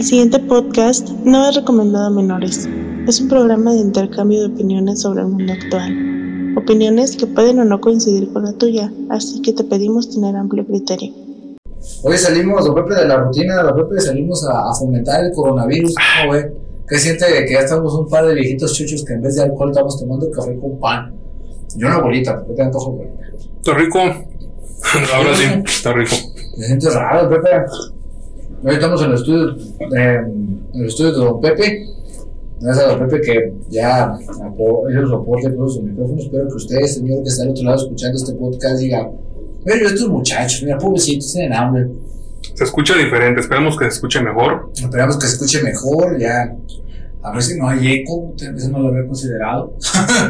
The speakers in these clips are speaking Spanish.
El siguiente podcast no es recomendado a menores. Es un programa de intercambio de opiniones sobre el mundo actual. Opiniones que pueden o no coincidir con la tuya, así que te pedimos tener amplio criterio. Hoy salimos, don Pepe, de la rutina, don Pepe, salimos a, a fomentar el coronavirus. ¿Cómo ve? ¿Qué siente de que ya estamos un par de viejitos chuchos que en vez de alcohol estamos tomando café con pan? Yo una bolita, porque te antojo bolita. Está rico. Ahora sí, está rico. Me siento raro, Pepe. Hoy estamos en el estudio, eh, en el estudio de Don Pepe. Gracias a Don Pepe que ya hizo soporte por su micrófono. Espero que ustedes, señor, que está al otro lado escuchando este podcast, diga: Pero estos muchachos, mira, pobrecitos, tienen hambre. Se escucha diferente. Esperemos que se escuche mejor. Esperamos que se escuche mejor, ya. A ver si no hay eco, tal vez no lo había considerado.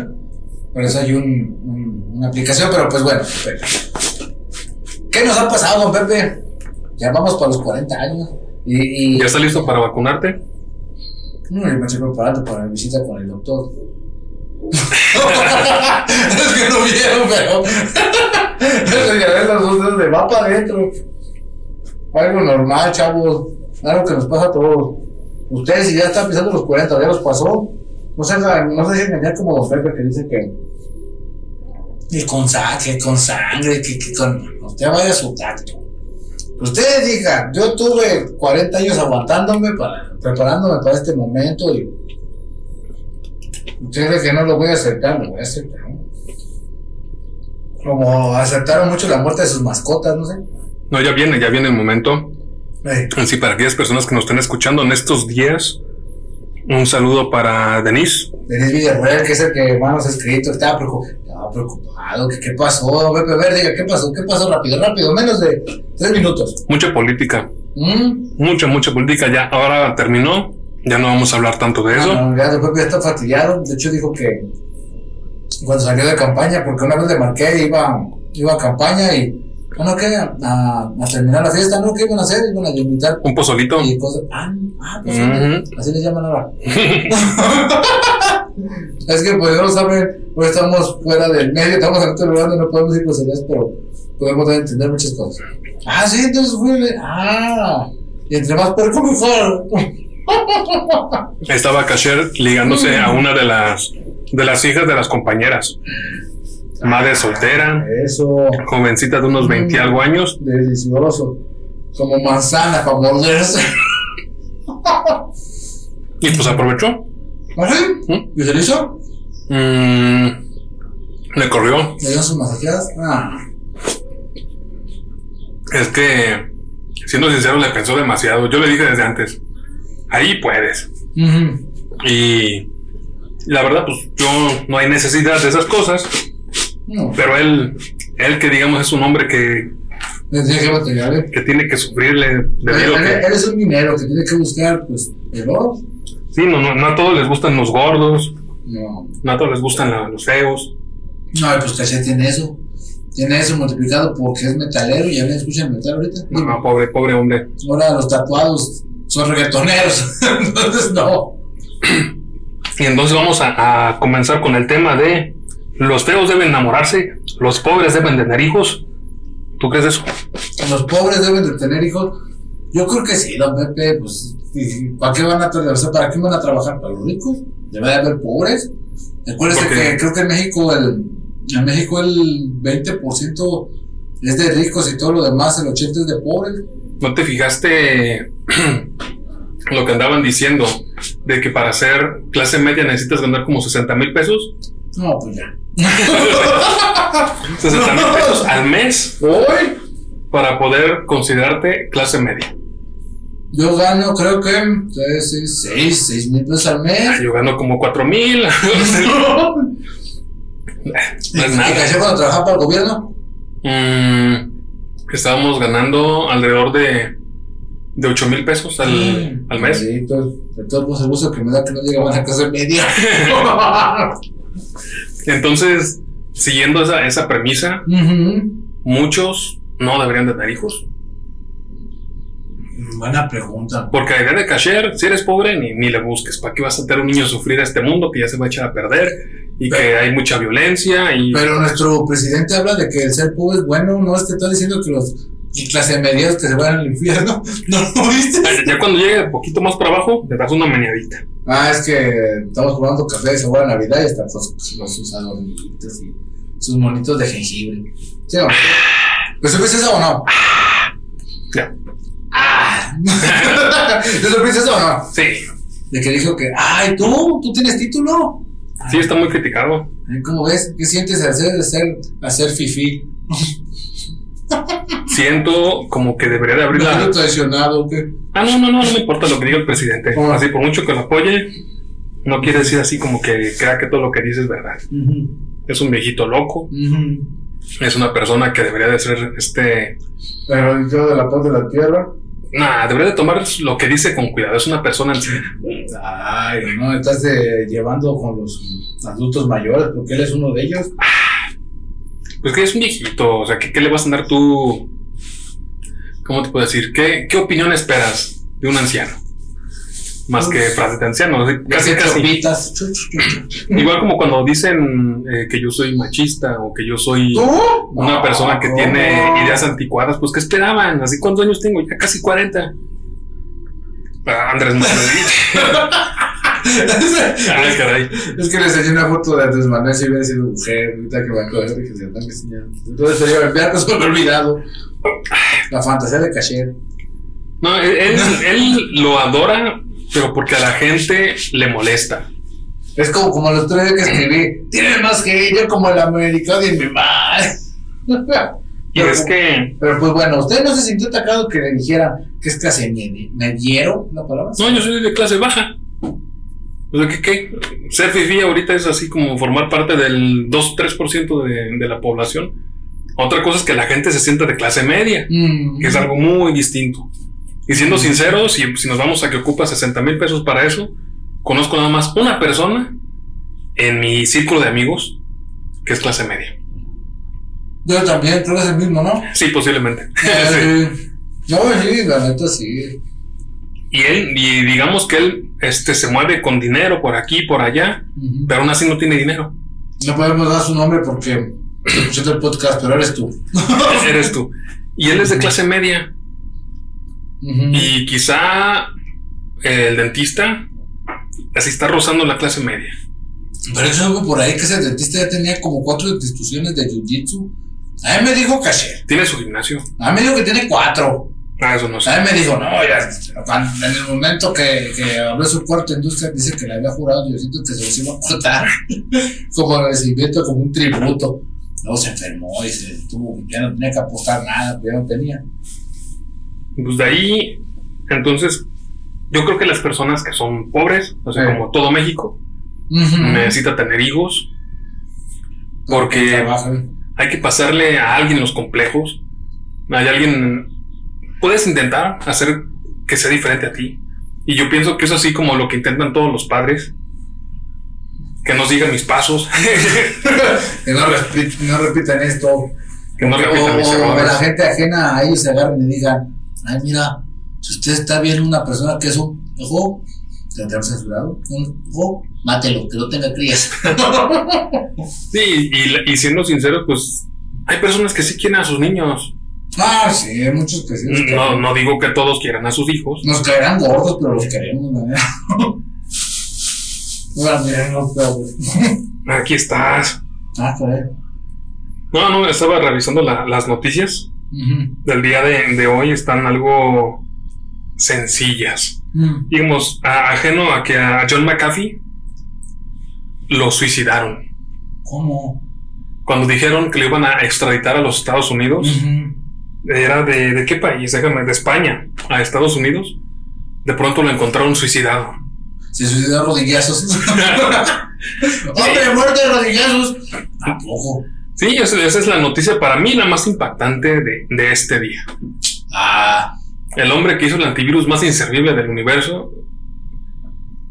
Por eso hay un, un- una aplicación, pero pues bueno, Pepe. ¿Qué nos ha pasado, don Pepe? Ya vamos para los 40 años. Y, y ¿Ya está listo para vacunarte? No, yo me estoy preparando para mi visita con el doctor. es que no vieron, pero. Ya ves los dos de va para adentro. Algo normal, chavos. Algo que nos pasa a todos. Ustedes, si ya están pisando los 40, ya los pasó. No se, no se dejen engañar como Don Pepe que dice que. Y con sangre, con sangre, que, que con. Usted vaya a su tacto. Ustedes digan, yo tuve 40 años aguantándome, para, preparándome para este momento y ustedes que no lo voy a aceptar, lo voy a aceptar. Como aceptaron mucho la muerte de sus mascotas, no sé. No, ya viene, ya viene el momento. Sí, para aquellas personas que nos estén escuchando en estos días, un saludo para Denise. Denis Villarreal, que es el que más nos ha escrito, estaba preocupado. Estaba preocupado, que qué pasó, Pepe Ver, diga, ¿qué pasó? ¿Qué pasó? Rápido, rápido, menos de tres minutos. Mucha política. ¿Mm? Mucha, mucha política. Ya ahora terminó. Ya no vamos a hablar tanto de eso. Ah, no, ya, Pepe ya está fastidiado. De hecho, dijo que cuando salió de campaña, porque una vez le marqué, iba, iba a campaña y, bueno, ¿qué? A, a terminar la fiesta, ¿no? ¿Qué iban a hacer? Iban a invitar Un pozolito. y cosas. Ah, ah pues así les llaman ahora. es que, pues, no saben, pues estamos fuera del medio, estamos en otro lugar donde no podemos decir groserías, pero podemos entender muchas cosas. Ah, sí, entonces fue. Ah, y entre más puerco, mejor. Estaba Kasher ligándose a una de las de las hijas de las compañeras. Madre soltera, Eso. jovencita de unos 20 y algo años. delicioso. Como manzana para morderse. Y pues aprovechó. ¿Así? ¿Mm? ¿Y se lo hizo? Mm, le corrió. ¿Le dio sus masajeadas? Ah. Es que, siendo sincero, le pensó demasiado. Yo le dije desde antes, ahí puedes. Y la verdad, pues yo no hay necesidad de esas cosas. No, Pero él, él que digamos es un hombre que, dije materiales. que tiene que sufrirle Él, debido a que... él es un minero que tiene que buscar, pues, el oro. Sí, no, no, no a todos les gustan los gordos, No. no a todos les gustan la- los feos. No, pues Caché tiene eso. Tiene eso multiplicado porque es metalero y ya le escuchan metal ahorita. No, no, pobre, pobre hombre. Ahora los tatuados son reggaetoneros. Entonces, no. Y entonces vamos a, a comenzar con el tema de los feos deben enamorarse, los pobres deben tener hijos. ¿Tú crees eso? Los pobres deben de tener hijos. Yo creo que sí, don Pepe, pues, ¿y ¿para qué van a, tra- o sea, ¿para qué van a trabajar? ¿Para los ricos? Debe de haber pobres. Acuérdense que creo que en México el, en México el 20% es de ricos y todo lo demás, el 80% es de pobres. ¿No te fijaste lo que andaban diciendo de que para ser clase media necesitas ganar como 60 mil pesos? No, pues ya. 60 mil pesos al mes Hoy para poder considerarte clase media. yo gano, creo que 6, 6 mil pesos al mes. Yo gano como 4 mil. ¿Y No es y nada. Caché cuando trabajaba para el gobierno? Mm, estábamos ganando alrededor de, de 8 mil pesos al, al mes. De todos modos, el gusto que me da que no llegaban a casa media. Entonces, siguiendo esa, esa premisa, muchos no deberían de tener hijos. Buena pregunta. Porque la idea de cashier, si eres pobre, ni, ni le busques. ¿Para qué vas a tener un niño a sufrir a este mundo que ya se va a echar a perder? Y que hay mucha violencia y... Pero nuestro presidente habla de que el ser pobre es bueno, no es que está diciendo que los Y clase medias que se van al infierno. ¿No lo viste? Ya cuando llegue un poquito más para abajo, le das una meneadita. Ah, es que estamos jugando café de sabor a Navidad y están pues, los, sus adornitos y sus monitos de jengibre. ¿Sí o no? ¿Te supiste eso o no? Ya. Ah. ¿Te supiste eso o no? Sí. De que dijo que, ay, tú, tú tienes título. Sí, está muy criticado. ¿Cómo ves? ¿Qué sientes al hacer, hacer, hacer fifi? Siento como que debería de abrir ¿Me la. traicionado qué? Ah, no, no, no, no me importa lo que diga el presidente. Ah. Así, por mucho que lo apoye, no quiere decir así como que crea que todo lo que dice es verdad. Es un viejito loco, Ujú. es una persona que debería de ser, este, yo de la paz de la tierra. Nah, debería de tomar lo que dice con cuidado. Es una persona en sí. Ay, no, estás eh, llevando con los adultos mayores, porque él es uno de ellos. Pues que es un viejito. O sea, ¿qué, qué le vas a dar tú? ¿Cómo te puedo decir? ¿Qué, qué opinión esperas de un anciano? Más que frases de anciano. Casi, Casi. Igual como cuando dicen eh, que yo soy machista o que yo soy ¿Tú? una No, persona que tiene ideas anticuadas, pues ¿qué esperaban? ¿Así cuántos años tengo? Ya casi 40. Ah, Andrés Manuel. Caray. Es que le enseñé una foto de Andrés Manuel si hubiera sido mujer, ahorita que me acuerdo que se están enseñando. Entonces sería enviar se me olvidado. La fantasía de Cacher. No, él, él, él lo adora, pero porque a la gente le molesta. Es como, como los tres que escribí. Tienen más que yo como el americano y mi madre. Y es que, Pero pues bueno, ¿usted no se sintió atacado que le dijera que es clase medi- mediero la palabra? no, yo soy de clase baja. O sea, ¿qué, qué? Ser fifi ahorita es así como formar parte del 2-3% de, de la población. Otra cosa es que la gente se sienta de clase media, Mm. que es algo muy distinto. Y siendo sinceros, si, si nos vamos a que ocupa 60 mil pesos para eso, conozco nada más una persona en mi círculo de amigos que es clase media. Yo también, creo que es el mismo, ¿no? Sí, posiblemente. Sí. Eh, No, sí, la neta sí. Y él, y digamos que él este, se mueve con dinero por aquí, por allá, pero aún así no tiene dinero. No podemos dar su nombre porque escuchando el podcast, pero eres tú. Eres tú. Y él es de clase media. Y quizá el dentista así está rozando la clase media. Pero eso algo por ahí que ese dentista ya tenía como cuatro instituciones de jiu-jitsu. A mí me dijo Cacher. Tiene su gimnasio. A mí me dijo que tiene cuatro. Ah, eso no sé. A mí me dijo, no, ya, cuando- en el momento que, que abrió su cuarto industria, dice que le había jurado Diosito que se los iba a cortar como recibimiento, como un tributo. Luego se enfermó y se tuvo, ya no tenía que apostar nada, ya no tenía. Pues de ahí, entonces, yo creo que las personas que son pobres, o sea, Sí. como todo México, Ujú. necesita tener hijos. Porque hay que pasarle a alguien los complejos. Hay alguien. Puedes intentar hacer que sea diferente a ti. Y yo pienso que es así como lo que intentan todos los padres. Que no sigan mis pasos. Que no, repi- no repitan esto. que no O- repitan mis o, o errores. la gente ajena a ellos se agarren y digan, ay mira, si usted está viendo una persona que es un hijo, tendrá censurado, un hijo, mátelo, que no tenga crías. Sí, y, y siendo sinceros, pues hay personas que sí quieren a sus niños. Ah, sí, hay muchos que sí. No, no digo que todos quieran a sus hijos. Nos caerán gordos, pero los queremos. Aquí estás. Ah. No, no, estaba revisando la- las noticias del día de, de hoy. Están algo sencillas. Mm. Digamos, a- ajeno a que a John McAfee lo suicidaron. ¿Cómo? Cuando dijeron que le iban a extraditar a los Estados Unidos, Ujú. Era de, de qué país, déjame, de España a Estados Unidos. De pronto lo encontraron suicidado. Se suicidó a rodillazos. ¡Hombre, muerte de rodillazos! Tampoco. Sí, esa, esa es la noticia para mí la más impactante de, de este día. Ah, El hombre que hizo el antivirus más inservible del universo,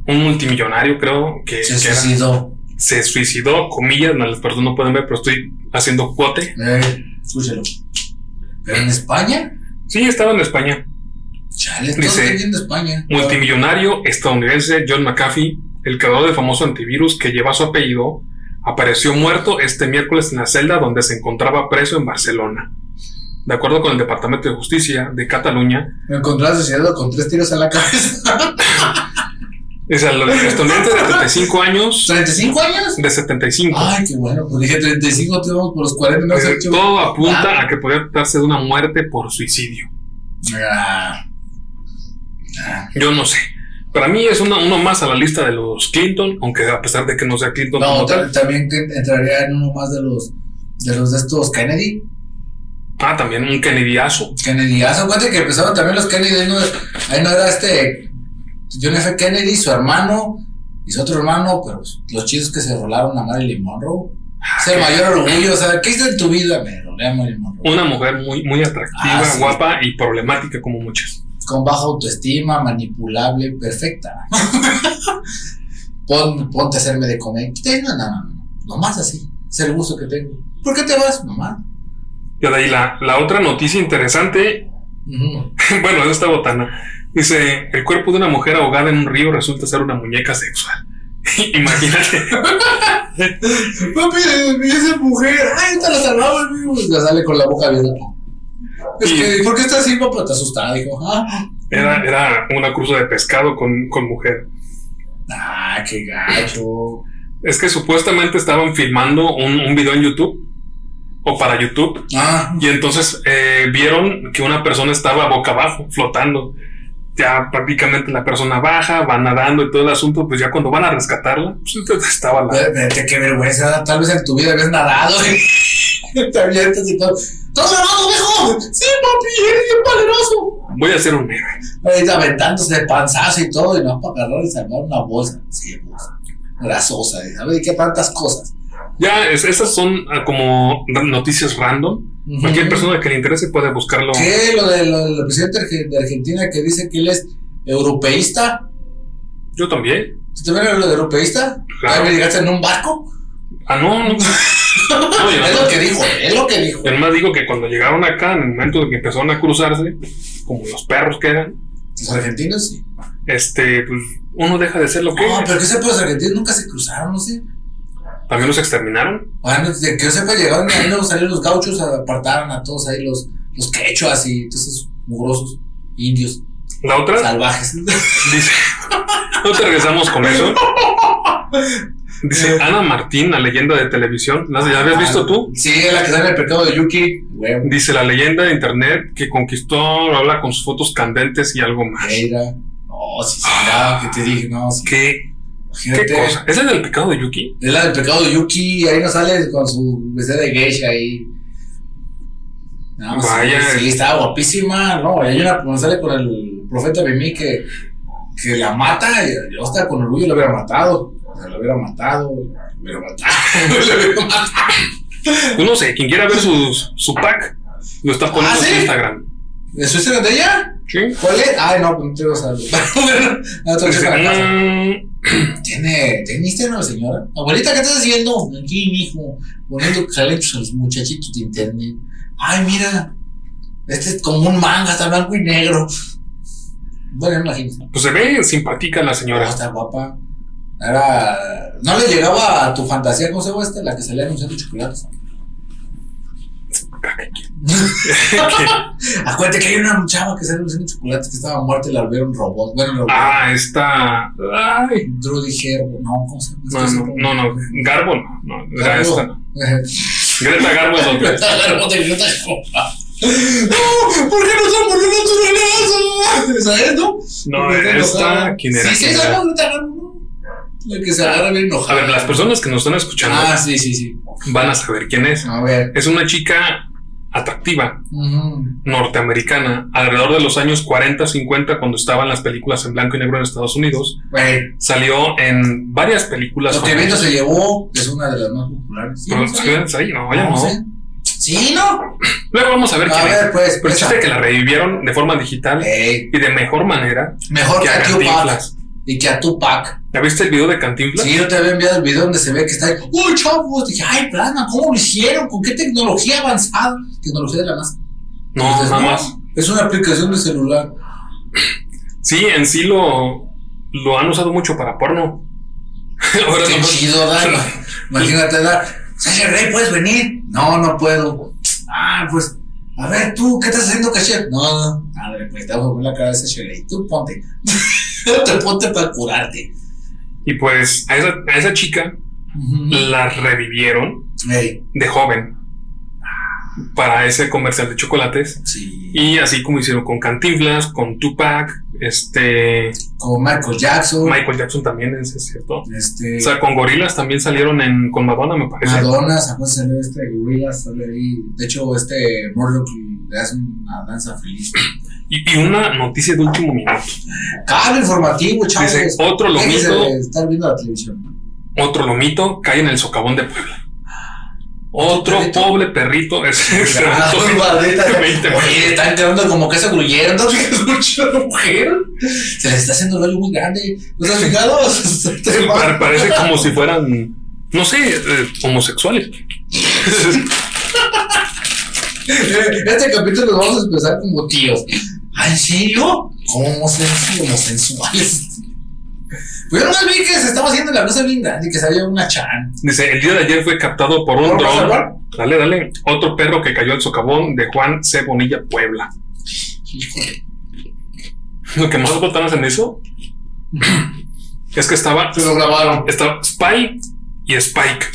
un multimillonario creo que, se que era- suicidó. se suicidó, comillas, las personas no pueden ver, pero estoy haciendo cuote. Eh, escúchelo. ¿Pero en España? Sí, estaba en España. Chale, Dice, de España. Multimillonario estadounidense John McAfee, el creador del famoso antivirus que lleva su apellido, apareció muerto este miércoles en la celda donde se encontraba preso en Barcelona. de acuerdo con el Departamento de Justicia de Cataluña, Me encontré asesinado con tres tiros en la cabeza. es el estudiante de 35 años, ¿35 años? de 75. Ay, qué bueno. Pues dije 35, te vamos por los 40. No sé, todo apunta Ah. a que podría tratarse de una muerte por suicidio. Ah. Yo no sé. Para mí es una- uno más a la lista de los Clinton, aunque a pesar de que no sea Clinton No, tal. también entraría en uno más de los de los de estos Kennedy. Ah, también un Kennedyazo. Kennedy. Haz cuenta que empezaron también los Kennedy. Ahí no, ahí no era este John F. Kennedy, su hermano y su otro hermano, pero los chidos que se rolaron a Marilyn Monroe. Es el mayor orgullo. O sea, ¿qué hiciste en tu vida? Me rolé a Marilyn Monroe. Una mujer muy, muy atractiva, Ah, sí. guapa y problemática como muchas. Con baja autoestima, manipulable, perfecta. Pon, ponte a hacerme de comer. No, no, no, no. Nomás así. Es el gusto que tengo. ¿Por qué te vas, mamá? Y de ahí la, la otra noticia interesante, bueno, es esta botana. Dice, el cuerpo de una mujer ahogada en un río resulta ser una muñeca sexual. Imagínate. Papi, esa mujer. Ay, te la salvamos, amigo. Ya sale con la boca abierta. Es Y- que, ¿por qué estás así, papá? Te asustada, dijo. Ah, Era, era una cruza de pescado con, con mujer. ah qué gacho. Es que supuestamente estaban filmando un, un video en YouTube o para YouTube Ah, y entonces eh, vieron que una persona estaba boca abajo, flotando. Ya prácticamente la persona baja, va nadando y todo el asunto, pues ya cuando van a rescatarla, pues entonces estaba la... ve- vete, qué vergüenza. Tal vez en tu vida habías nadado. y Te avientas y todo. ¡Estás grabando, viejo! Sí, papi, eres bien valeroso. Voy a ser un héroe. Ahí aventándose de panzazo y todo, y no para agarrar y salvar una bolsa. Sí, pues. Grasosa, ¿eh? ¿sabes qué tantas cosas? Ya, es- esas son ah, como noticias random. Cualquier persona que le interese puede buscarlo. ¿Qué? Lo de- lo del presidente de Argentina que dice que él es europeísta. Yo también. ¿Tú también eres lo de europeísta? Claro. ¿Me llegaste en un barco? Ah, no, no. Es lo que dijo, es lo que dijo. Además digo que cuando llegaron acá, en el momento de que empezaron a cruzarse, como los perros que eran, Los argentinos sí. este, pues uno deja de ser lo que No, es. pero que sepa, los argentinos nunca se cruzaron, no sé. También los exterminaron. Bueno, de que yo sepa, llegaron ahí, luego salieron los gauchos, apartaron a todos ahí, los, los quechuas y todos esos mugrosos indios La otra salvajes. dice, no te regresamos con eso. Dice Ana Martín, la leyenda de televisión. ¿La ¿Ya habías visto tú? Sí, la que sale en el pecado de Yuki. Huevo. Dice la leyenda de internet que conquistó, habla con sus fotos candentes y algo más. Era. No, sí, sí, ya, que te dije, no, sí. ¿Qué, qué Imagínate. cosa? ¿Esa es del pecado de Yuki? Es la del pecado de Yuki, ahí no sale con su vestida de geisha ahí. No, sí, Vaya. Sí, estaba guapísima, no, hay una cuando sale con el profeta Bemí que, que la mata, yo hasta con orgullo lo hubiera matado. O sea, lo hubiera matado, lo hubiera matado, lo hubiera matado. Pues no sé, quien quiera ver su, su pack, lo está poniendo ¿Ah, en sí? Instagram. ¿Eso es de ella? ¿Sí? ¿Cuál es? Ay, no, no te vas a Bueno, no te a la casa. ¿Tiene, ¿Tiene Instagram señora? Abuelita, ¿qué estás haciendo? Aquí, mijo, poniendo talentos a los muchachitos de internet. Ay, mira, este es como un manga, está blanco y negro. Bueno, imagínate. pues se ve simpática la señora. está guapa. Era. No le llegaba a tu fantasía, ¿cómo se llama esta? La que salía anunciando chocolates. Acuérdate que hay una chava que sale anunciando chocolates que estaba muerta y la volvieron robot. Bueno, lo ah, esta. Ay, Drudy Herbo, no, ¿cómo se llama? no, no, no, no. Garbo no. no era Garbo. esta. no. Greta Garbo es otra. Garbo de Greta Garbo. No, ¿por qué no somos la naturaleza? ¿Sabes, no? No, Greta esta. ¿Quién era? Sí, sí, sabemos Greta Garbo. La que se agarra bien A enojada. ver, las personas que nos están escuchando Ah, sí, sí, sí. van a saber quién es. A ver. Es una chica atractiva, Ujú. norteamericana, alrededor de los años 40, 50, cuando estaban las películas en blanco y negro en Estados Unidos. Salió en varias películas. Lo que se llevó es una de las más populares. Sí, Pero, ¿no? ahí, no, ya no. sé. Sí, ¿no? Luego vamos a ver A quién ver, es. pues. Pero el esa. chiste es que la revivieron de forma digital Ey, y de mejor manera mejor que que a. Y que a Tupac. ¿Ya viste el video de Cantinflas? Sí, yo te había enviado el video donde se ve que está ahí. Uy, chavos. Dije, ay, plana, ¿cómo lo hicieron? ¿Con qué tecnología avanzada? Tecnología de la NASA. No, nada no, más. Es una aplicación de celular. Sí, en sí lo, lo han usado mucho para porno. Ahora Qué no- chido, da. Imagínate, da. Sasha Rey, ¿puedes venir? No, no puedo. Ah, pues A ver, tú, ¿qué estás haciendo, cashier? No, no, a ver, pues te voy a poner la cabeza, Shirley. Tú ponte. te ponte para curarte. Y pues a esa, a esa chica la revivieron de joven para ese comercial de chocolates. sí. Y así como hicieron con Cantinflas, con Tupac, este Con Michael Jackson. Michael Jackson también, es es cierto. Este. O sea, con Gorilas también salieron en, con Madonna, me parece. Madonna, sacó salió este Gorillaz, sale ahí. De hecho, este Murdoch le hace una danza feliz. Y, y una noticia de último minuto. Cable informativo. Dice, otro lomito, estar viendo la televisión. otro lomito cae en el socavón de Puebla. Otro perrito? pobre perrito es, Ah, maldita. 20 Oye, están quedando como que se gruyendo. Mujer. Se les está haciendo el hoyo muy grande. ¿No has fijado? Pa- Parece como si fueran, no sé, eh, homosexuales. Este capítulo lo vamos a empezar como tíos. ¿Ah, en serio? ¿Cómo sensu- homosexuales? Pues yo nomás vi que se estaba haciendo la blusa grande y que sabía una chan. Dice, el día de ayer fue captado por un ¿Por dron. salvar? Dale, dale. Otro perro que cayó al socavón de Juan C. Bonilla, Puebla. Híjole. Lo que más botanas en eso es que estaba, Se lo grabaron. estaba Spy y Spike.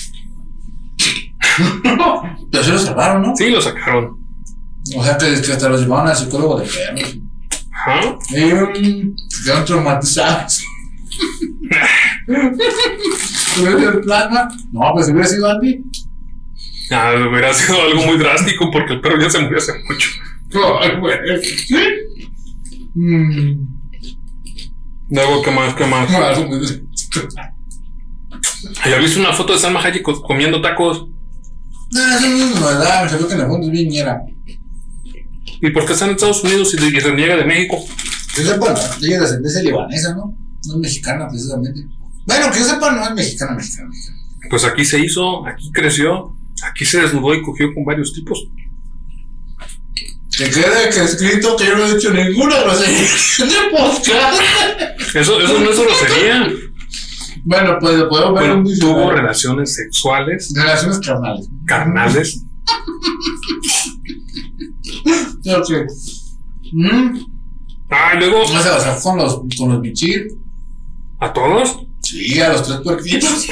Pero se lo salvaron, ¿no? Sí, lo sacaron. O sea, que, que hasta los llevaron al psicólogo de perros. Ajá. Y um, quedaron traumatizados. ¿Tuvieron el plasma? No, pues hubiera sido Andy. Ah, hubiera sido algo muy drástico porque el perro ya se murió hace mucho. Ay, güey. Mm, Luego, ¿qué más? ¿Qué más? ¿Ya viste una foto de Salma Hayek co- comiendo tacos? No, eso no es. Me salió que es bien ñera. ¿Y por qué está en Estados Unidos y, y reniega de México? Que yo sepa, ella es de ascendencia libanesa, ¿no? No es mexicana, precisamente. Bueno, que yo sepa, no es mexicana, mexicana, mexicana. Pues aquí se hizo, aquí creció, aquí se desnudó y cogió con varios tipos. Que quede que escrito que yo no he hecho ninguna grosería de podcast. Eso, eso no es grosería. Bueno, pues lo podemos ver Bueno, un tuvo diccionario. relaciones sexuales, Relaciones carnales. carnales. Que. Mm, Ah, luego, sea, o sea, con los, con los bichir. ¿a todos? Sí, a los tres puerquitos.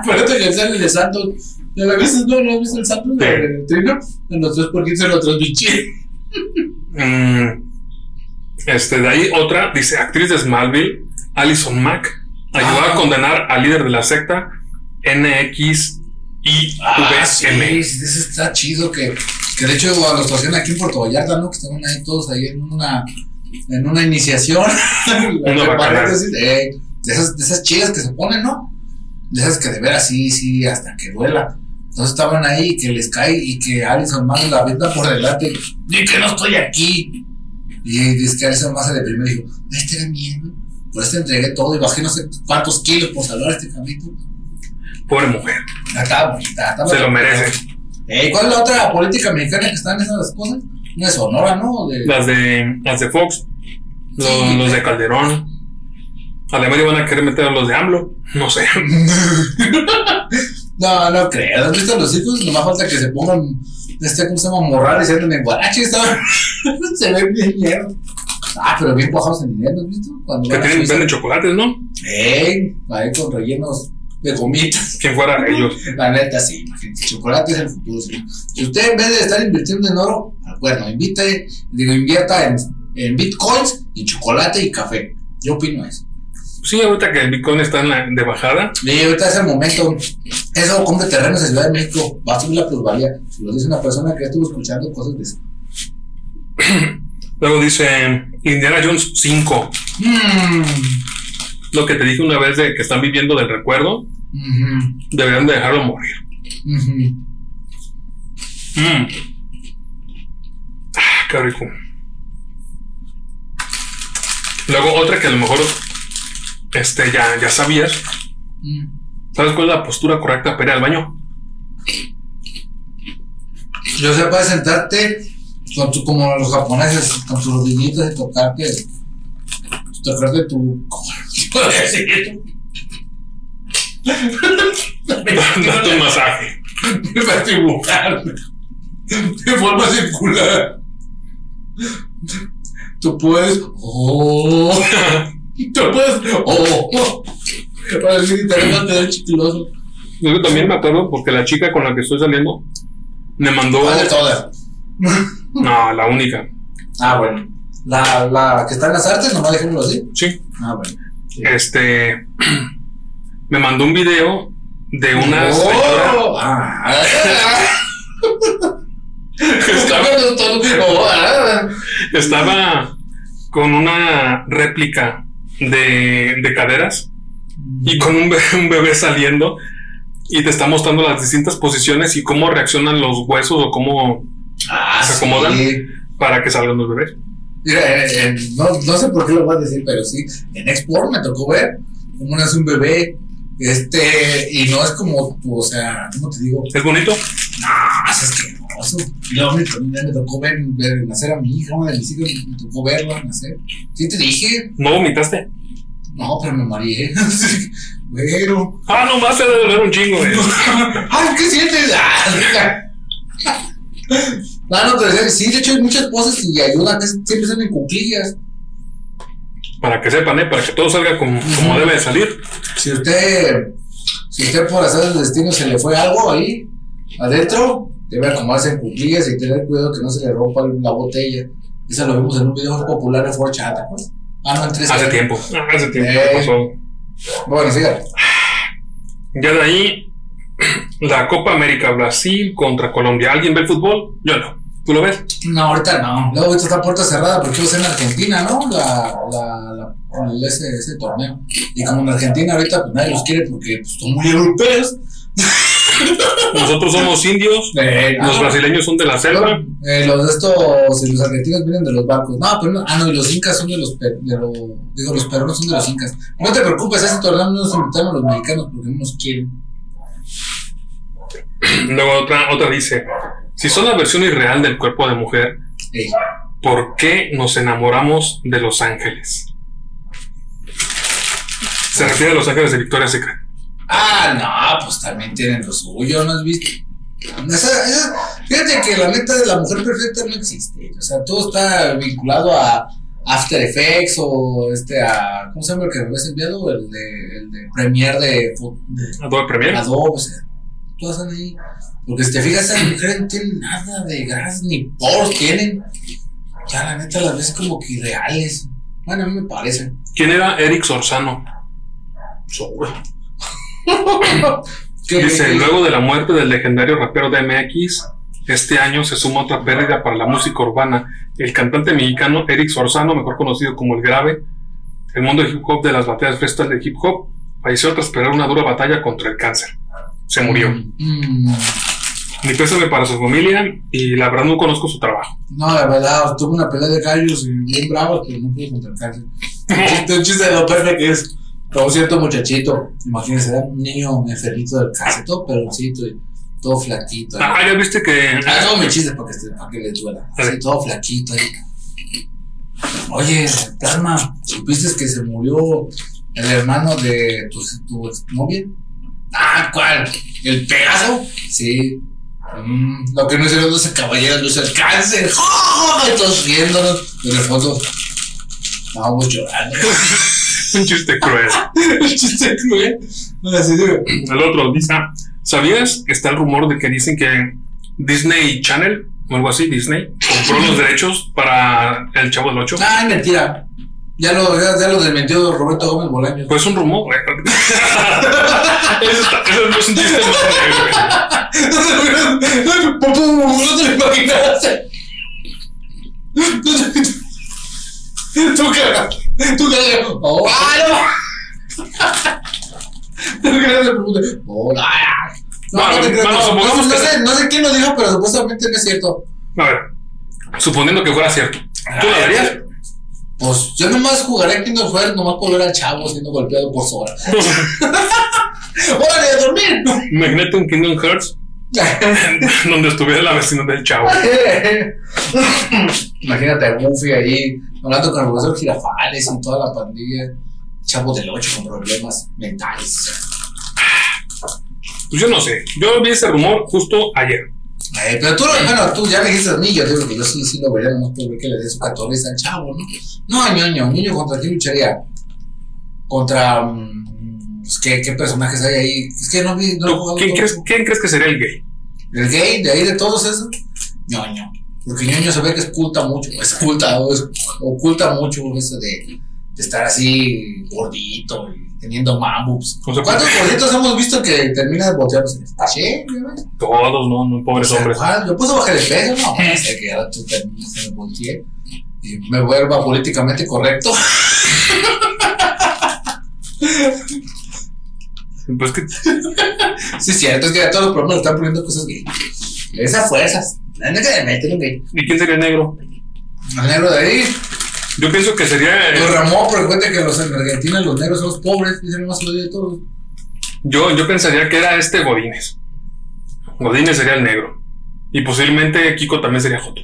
Acuérdate que sale de Santos. ¿Ya la? No, ¿no viste el Santos de, de Trino? En los tres puerquitos y los tres bichir. Mm, este, de ahí otra, dice, actriz de Smallville, Alison Mack, ayudó Ah. a condenar al líder de la secta NXIVM. Ah, sí, sí, eso está chido que, que de hecho lo estacionan aquí en Puerto Vallarta, ¿no? Que estaban ahí todos ahí en una en una iniciación. De, de esas, de esas chidas que se ponen, ¿no? De esas que de veras sí, sí, hasta que duela. Entonces estaban ahí y que les cae y que Alison Mack la venta por delante. Y que no estoy aquí. Y dice que Alison Mack se deprimió y dijo, ay, te da miedo. Por eso te entregué todo y bajé no sé cuántos kilos por salvar este cabrito. Pobre mujer, Se lo merece. Eh, ¿Cuál es la otra política mexicana que están esas cosas? Una de Sonora, ¿no? De... Las de, las de Fox, los, Sí. los de Calderón. A la van a querer meter a los de AMLO, no sé. no, no creo. ¿Has visto los hijos? Nomás falta que se pongan, este, ¿cómo se llama? Morral y se anden en guarache. se ven bien mierda. Ah, pero bien cuajados en dinero, ¿has visto? Cuando Que tienen, venden chocolates, ¿no? Eh, ahí con rellenos de gomitas. Quien fuera ellos. La neta, sí, imagínate. El chocolate es el futuro, sí. Si usted en vez de estar invirtiendo en oro, bueno, invite, digo, invierta en, en bitcoins, y chocolate y café. Yo opino eso. Sí, ahorita que el Bitcoin está en la, de bajada, Y ahorita es el momento. Eso, compre terrenos en Ciudad de México. Va a subir la plusvalía. Si lo dice una persona que estuvo escuchando cosas de eso. luego dice Indiana Jones 5. Mm, Lo que te dije una vez de que están viviendo del recuerdo, deberían de dejarlo morir. Mm. Ah, qué rico. Luego otra que a lo mejor este, ya, ya sabías. Mm. ¿Sabes cuál es la postura correcta para ir al baño? Yo sé, puedes sentarte con tu, como los japoneses, con tus rodillitas y tocarte. Tocarte tu. ¿Cómo puedo decir? Date un masaje. Me va a dibujar de forma circular. Tú puedes. Oh. Tú puedes. Oh. Para decir, te va a quedar chiquiloso. Yo también me acuerdo porque la chica con la que estoy saliendo me mandó. ¿Cuál de todas? No, la única. Ah, bueno. La, la que está en las artes, nomás dejémoslo así. Sí. Ah, bueno. Este. Me mandó un video de una. Oh, ah. Todo. Oh, ah. Estaba con una réplica de, de caderas y con un bebé, un bebé saliendo y te está mostrando las distintas posiciones y cómo reaccionan los huesos o cómo Ah, ¿Se acomodan? sí. para que salgan los bebés. Mira, en- en- no, no sé por qué lo voy a decir, pero sí, en Export me tocó ver cómo nace un bebé, este, y no es como, o sea, ¿cómo te digo? ¿Es bonito? No, es asqueroso. Y luego me, me- me tocó ver, ver nacer a mi hija, una de mis hijas, me tocó verla nacer. Sí te dije, ¿No vomitaste? no, pero me mareé. Bueno. Ah, nomás te debe doler un chingo, güey. Ay, ¿qué sientes? Ah, No, no, pero sí, de hecho hay muchas cosas y ayuda, que siempre son en cuclillas. Para que sepan, ¿eh? Para que todo salga como, como debe de salir. Si usted, si usted por hacer el destino se le fue algo ahí adentro, debe acomodarse en cuclillas y tener cuidado que no se le rompa la botella. Eso lo vimos en un video popular de 4chan, ¿te? Ah, no, en 3 Hace tiempo. Ah, Hace tiempo Eh. que pasó. Bueno, siga. Ya de ahí, la Copa América Brasil contra Colombia. ¿Alguien ve el fútbol? Yo no. ¿Tú lo ves? No, ahorita no. Luego ahorita está puerta cerrada porque ser en Argentina, ¿no? La, la, la, el- ese, ese torneo. Y como en Argentina ahorita pues nadie los quiere porque pues, son muy europeos. Nosotros somos indios, Eh, los ah, brasileños son de la selva. Eh, los de estos, y los argentinos vienen de los barcos. No, pero no, ah, no, y los incas son de los, de los digo, los peruanos son de los incas. No te preocupes, a ese torneo no nos invitaron los mexicanos porque no nos quieren. Luego otra, otra dice, si son la versión irreal del cuerpo de mujer, Ey, ¿por qué nos enamoramos de Los Ángeles? Se refiere a Los Ángeles de Victoria's Secret. Ah, no, pues también tienen lo suyo, ¿no has visto? Esa- fíjate que la neta de la mujer perfecta no existe. O sea, todo está vinculado a After Effects o este a. ¿Cómo se llama el que me habías enviado? El de, el de Premiere de, de Adobe Premiere. Adobe, o sea, todas están ahí. Porque si te fijas, esas mujeres no tienen nada de grasa, ni poros tienen. Ya, la neta, las ves como que irreales. Bueno, a mí me parecen. ¿Quién era Eric Sorzano? Sobre. ¿Qué- Dice, qué- luego de la muerte del legendario rapero DMX, este año se suma otra pérdida para la música urbana. El cantante mexicano Eric Sorzano, mejor conocido como El Grave, el mundo del hip hop de las batallas freestyle de hip hop, falleció tras pelear una dura batalla contra el cáncer. Se murió. Mm, Mi pésame para su familia y la verdad no conozco su trabajo. no, la verdad, tuve una pelea de gallos y bien bravos, pero no pude contra el cáncer. Un chiste- de lo perfecto que es. Como cierto muchachito, imagínense, era un niño enfermito del todo peloncito y todo flaquito. Ah, ya viste que Ah, todo mi chiste para que, para que les duela. Así, todo flaquito ahí. Oye, Plasma, ¿supiste que se murió el hermano de tu, tu exnovia? Ah, ¿cuál? ¿El Pegaso? Sí. Mm, lo que no hicieron 12 caballeros no es el cáncer. ¡Oh! Todos riéndonos. En el fondo, estábamos llorando. un chiste cruel. el chiste cruel. El otro dice, ¿sabías? Está el rumor de que dicen que Disney Channel o algo así, Disney, compró los derechos para El Chavo del Ocho. Ah, mentira. Ya lo, ya, ya lo desmentió Roberto Gómez Bolaños. Pues un rumor, güey. eso, está- eso no es un chiste. No te lo imaginaste. Tú cara, tú oh, no. Tú cara de pregunta, oh, ah. No, no, sé, no sé quién lo dijo, pero supuestamente no es cierto. A ver, suponiendo que fuera cierto, ¿tú darías? Pues yo nomás jugaré Kingdom Hearts nomás por ver al chavo siendo golpeado por Sora. ¡Órale, a dormir! Imagínate un Kingdom Hearts donde estuviera la vecina del Chavo. Imagínate a Goofy ahí hablando con el profesor Girafales y toda la pandilla. Chavo del 8 con problemas mentales. Pues yo no sé. Yo vi ese rumor justo ayer. Eh, pero tú, bueno, tú ya me dijiste a mí, yo digo que yo sí, sí lo vería, no por ver que le dé su 14 al chavo, ¿no? No, ñoño, ñoño, ¿contra quién lucharía? Contra. mm, Pues, ¿qué, ¿Qué personajes hay ahí? Es que no vi. No he ¿Tú jugado ¿Quién crees, quién crees que sería el gay? El gay, de ahí de todos esos, ñoño. Porque ñoño se ve que oculta mucho, es oculta, oculta mucho eso de, de estar así gordito y teniendo mambus. O sea, ¿Cuántos gorditos hemos visto que terminan boteándose? Sí, ¿ves? Todos, ¿no? no pobres O sea, hombres. ¿cuál? Yo puedo bajar de peso, no, no sé que ahora tú terminas se me volteé y me vuelva políticamente correcto. Pues que Sí, es cierto, es que a todos los programas le están poniendo cosas gay. Esas fuerzas. No que le meten gay. ¿Y quién sería el negro? Al negro de ahí. Yo pienso que sería. eh, Los Ramón, porque cuenta que los en Argentina los negros son los pobres, el más de todos. Yo, yo pensaría que era este Godínez. Godínez sería el negro. Y posiblemente Kiko también sería Joto.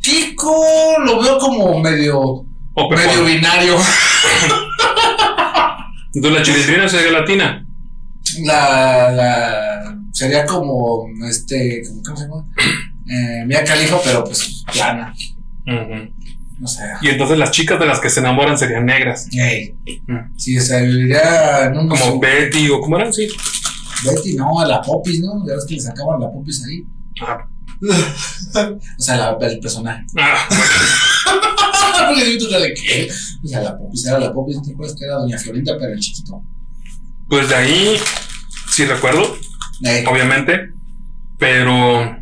Chico, lo veo como medio, O medio binario. Entonces la chilindrina sería latina. La, la, sería como, este, ¿cómo se llama? Eh, Mia Califa, pero pues plana. Ujú. O sea, Y entonces las chicas de las que se enamoran serían negras. Mm. sí, o sea, en un Como Betty o ¿cómo eran? Sí. Betty, no, a la Popis, ¿no? Ya ves que le sacaban la Popis ahí. Ah, O sea, la, el personaje. ah, Porque yo, ¿tú de qué? O sea, la Popis era la Popis, ¿no te acuerdas que era Doña Florinda, pero en chiquito? pues de ahí sí recuerdo, obviamente. Pero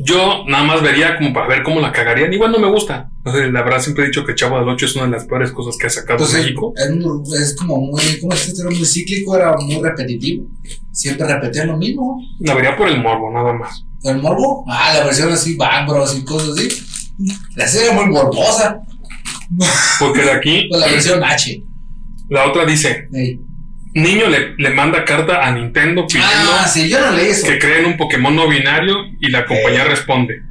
yo nada más vería como para ver cómo la cagarían. Igual no me gusta. O sea, la verdad siempre he dicho que Chavo del Ocho es una de las peores cosas que ha sacado Entonces, México. es, como muy, ¿cómo es que era muy cíclico? Era muy repetitivo. Siempre repetían lo mismo. La vería por el morbo, nada más. ¿El morbo? Ah, la versión así, Bang Bros y cosas así. La serie muy morbosa. Porque de aquí, Pues la versión H. la otra dice. Niño le, le manda carta a Nintendo pidiendo Ah, sí, yo no leí eso. que creen un Pokémon no binario y la compañía Eh. responde: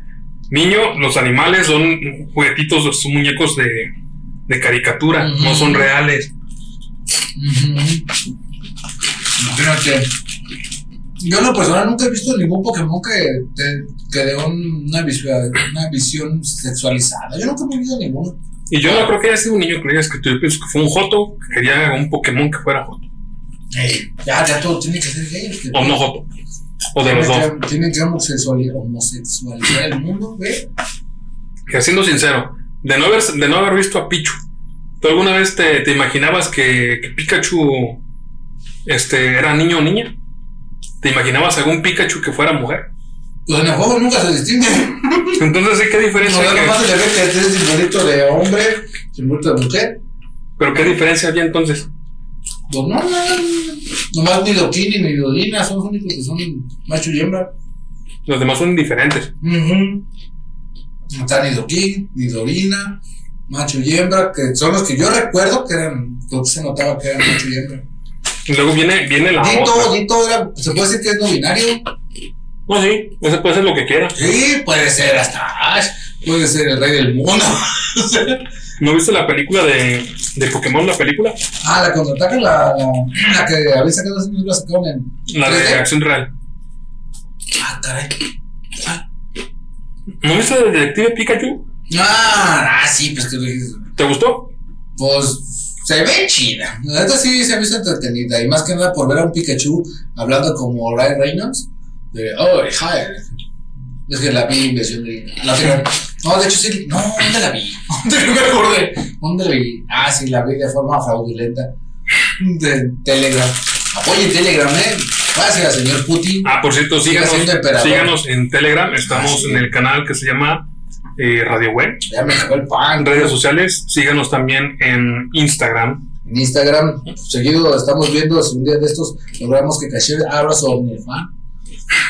Niño, los animales son juguetitos, son muñecos de, de caricatura, no son reales. Ujú. Imagínate. Yo en lo personal nunca he visto ningún Pokémon que, te- que dé un- una, visión, una visión sexualizada. Yo nunca me he visto ninguno. Y yo no creo que haya sido un niño que le escrito. Yo pienso que fue un Joto que quería un Pokémon que fuera Joto. Ey, ya, ya todo tiene que ser gay. que- O no Joto. O de los dos. que- Tiene que homosexuali- homosexualizar el mundo, güey. Que siendo sincero, de no haber, de no haber visto a Pichu, ¿tú alguna vez te, te imaginabas que, que Pikachu este, era niño o niña? ¿Te imaginabas algún Pikachu que fuera mujer? Pues en el juego nunca se distingue. Entonces, ¿sí? ¿qué No, diferencia nada hay? le ve que tiene simbolito de hombre, simbolito de mujer. ¿Pero qué diferencia había entonces? Pues no, no, nomás ni Doquini ni Dodina son los únicos que son macho y hembra. Los demás son diferentes. Ujú. No está ni Doquín, ni Dorina, macho y hembra, que son los que yo recuerdo que eran, donde se notaba que eran macho y hembra. Y luego viene, viene la Dito, otra. Dito era, se puede decir que es no binario. No, sí, ese puede ser lo que quiera. Sí, puede ser hasta Ash, puede ser el rey del mundo. ¿No viste la película de, de Pokémon, la película? ah, la contraataca, la, la, la que había sacado hace la sacaron en. La de 3D. acción real. Ah, caray. Ah, ¿No viste la de Detective Pikachu? ah, sí, pues que ¿Te gustó? Pues se ve chida. La neta sí se ha visto entretenida. Y más que nada por ver a un Pikachu hablando como Ryan Reynolds. De, oh, hi. Es que la vi en versión de. La vi- no, de hecho sí. No, ¿dónde la vi? ¿Dónde me acordé? ¿Dónde la vi? Ah, sí, la vi de forma fraudulenta. De Telegram. Apoyen Telegram, eh. Gracias, señor Putin. Ah, por cierto, síganos, síganos en Telegram. Estamos Ah, sí. en el canal que se llama eh, Radio Web. Ya me acabó el pan. En redes sociales, síganos también en Instagram. En Instagram, seguido estamos viendo si un día de estos logramos que Cashier abra su OmniFan.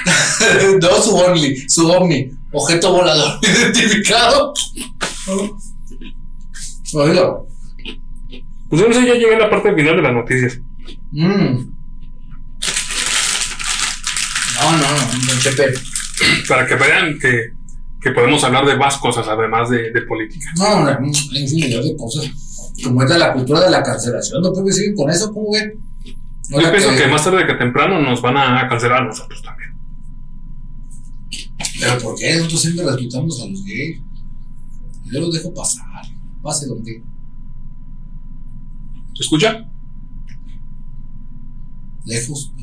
no su Omni, su Omni, objeto volador identificado. Oído. Pues yo no sé, ya llegué a la parte final de las noticias. Mm. No, no, no, Chepe. Para que vean que, que podemos hablar de más cosas además de, de política. No, no, hay infinidad de cosas. Como es de la cultura de la cancelación, no que siguen con eso, ¿cómo ven? Yo pienso que más tarde que temprano nos van a cancelar a nosotros también. Pero ¿por qué? Nosotros siempre respetamos a los gays. Yo los dejo pasar. Pase donde. ¿Se escucha? Lejos.